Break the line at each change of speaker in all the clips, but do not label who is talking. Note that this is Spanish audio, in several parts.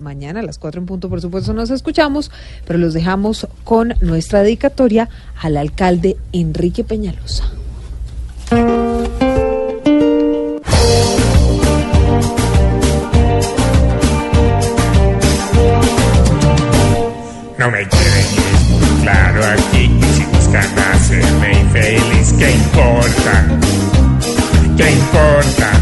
mañana a las 4 en punto, por supuesto, nos escuchamos, pero los dejamos con nuestra dedicatoria al alcalde Enrique Peñalosa.
No me quieren y muy claro aquí que si buscan hacerme infeliz, ¿qué importa? ¿Qué importa?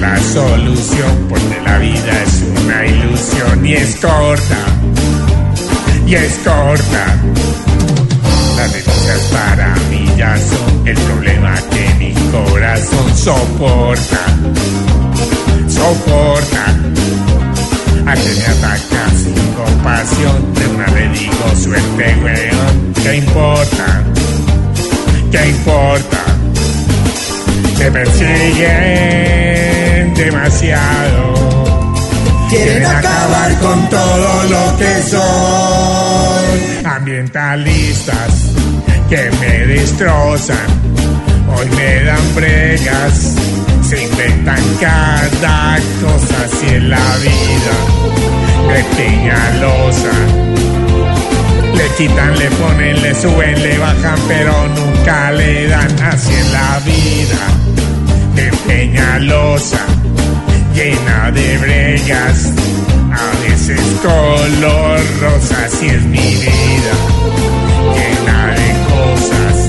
La solución porque la vida es una ilusión y es corta. Y es corta. Las denuncias para mí ya son el problema que mi corazón soporta. Soporta. A que me ataca sin compasión, de una le digo suerte, weón. ¿Qué importa? ¿Qué importa? Me persiguen demasiado. Quieren acabar con todo lo que soy. Ambientalistas que me destrozan, hoy me dan bregas. Se inventan cada cosa así en la vida. De Peñalosa. Le quitan, le ponen, le suben, le bajan, pero nunca le dan así en la vida. De Peñalosa, llena de bregas, a veces color rosa, así es mi vida, llena de cosas.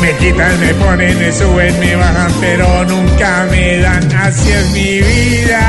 Me quitan, me ponen, me suben, me bajan, pero nunca me dan, así es mi vida.